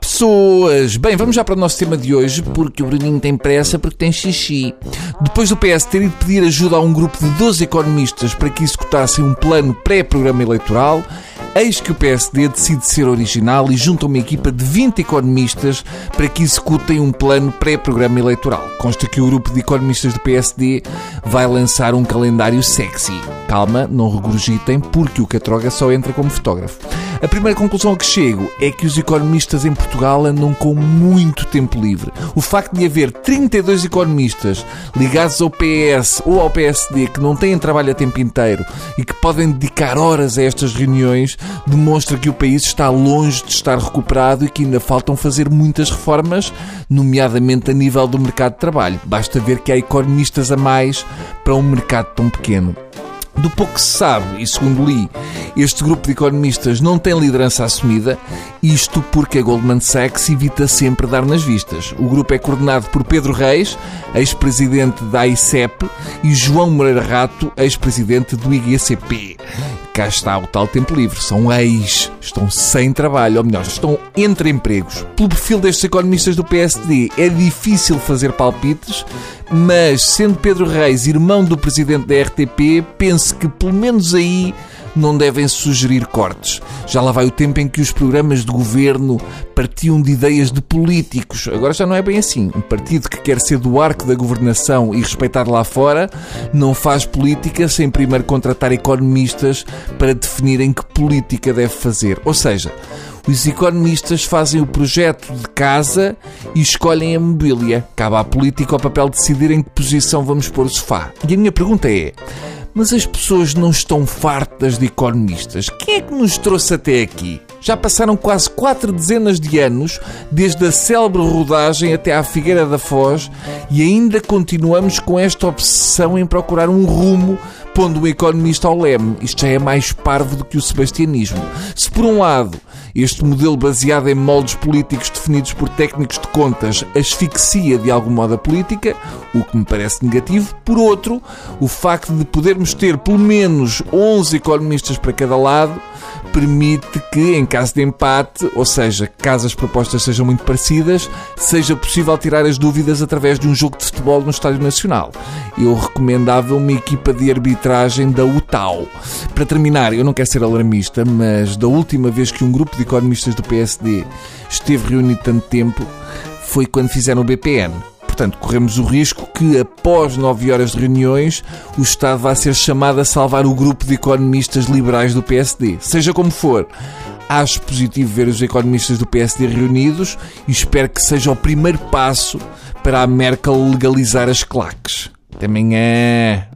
pessoas! Bem, vamos já para o nosso tema de hoje, porque o Bruninho tem pressa porque tem xixi. Depois do PS ter ido pedir ajuda a um grupo de 12 economistas para que executassem um plano pré-programa eleitoral, eis que o PSD decide ser original e junta uma equipa de 20 economistas para que executem um plano pré-programa eleitoral. Consta que o grupo de economistas do PSD vai lançar um calendário sexy. Calma, não regurgitem, porque o Catroga só entra como fotógrafo. A primeira conclusão a que chego é que os economistas em Portugal andam com muito tempo livre. O facto de haver 32 economistas ligados ao PS ou ao PSD que não têm trabalho a tempo inteiro e que podem dedicar horas a estas reuniões demonstra que o país está longe de estar recuperado e que ainda faltam fazer muitas reformas, nomeadamente a nível do mercado de trabalho. Basta ver que há economistas a mais para um mercado tão pequeno. Do pouco que se sabe, e segundo li, este grupo de economistas não tem liderança assumida, isto porque a Goldman Sachs evita sempre dar nas vistas. O grupo é coordenado por Pedro Reis, ex-presidente da ICEP, e João Moreira Rato, ex-presidente do IGCP cá está o tal tempo livre. São ex, estão sem trabalho, ou melhor, estão entre empregos. Pelo perfil destes economistas do PSD, é difícil fazer palpites, mas sendo Pedro Reis irmão do presidente da RTP, penso que pelo menos aí não devem sugerir cortes. Já lá vai o tempo em que os programas de governo partiam de ideias de políticos. Agora já não é bem assim. Um partido que quer ser do arco da governação e respeitar lá fora não faz política sem primeiro contratar economistas para definirem que política deve fazer. Ou seja, os economistas fazem o projeto de casa e escolhem a mobília. Cabe à política o papel de decidir em que posição vamos pôr o sofá. E a minha pergunta é: mas as pessoas não estão fartas de economistas. Quem é que nos trouxe até aqui? Já passaram quase quatro dezenas de anos desde a célebre rodagem até à Figueira da Foz e ainda continuamos com esta obsessão em procurar um rumo pondo um economista ao leme. Isto já é mais parvo do que o sebastianismo. Se por um lado este modelo baseado em moldes políticos definidos por técnicos de contas asfixia de algum modo a política, o que me parece negativo. Por outro, o facto de podermos ter pelo menos 11 economistas para cada lado permite que, em caso de empate, ou seja, caso as propostas sejam muito parecidas, seja possível tirar as dúvidas através de um jogo de futebol no Estádio Nacional. Eu recomendava uma equipa de arbitragem da UTAU. Para terminar, eu não quero ser alarmista, mas da última vez que um grupo de economistas do PSD esteve reunido tanto tempo foi quando fizeram o BPN. Portanto, corremos o risco que, após nove horas de reuniões, o Estado vá ser chamado a salvar o grupo de economistas liberais do PSD. Seja como for, acho positivo ver os economistas do PSD reunidos e espero que seja o primeiro passo para a Merkel legalizar as claques. Até amanhã!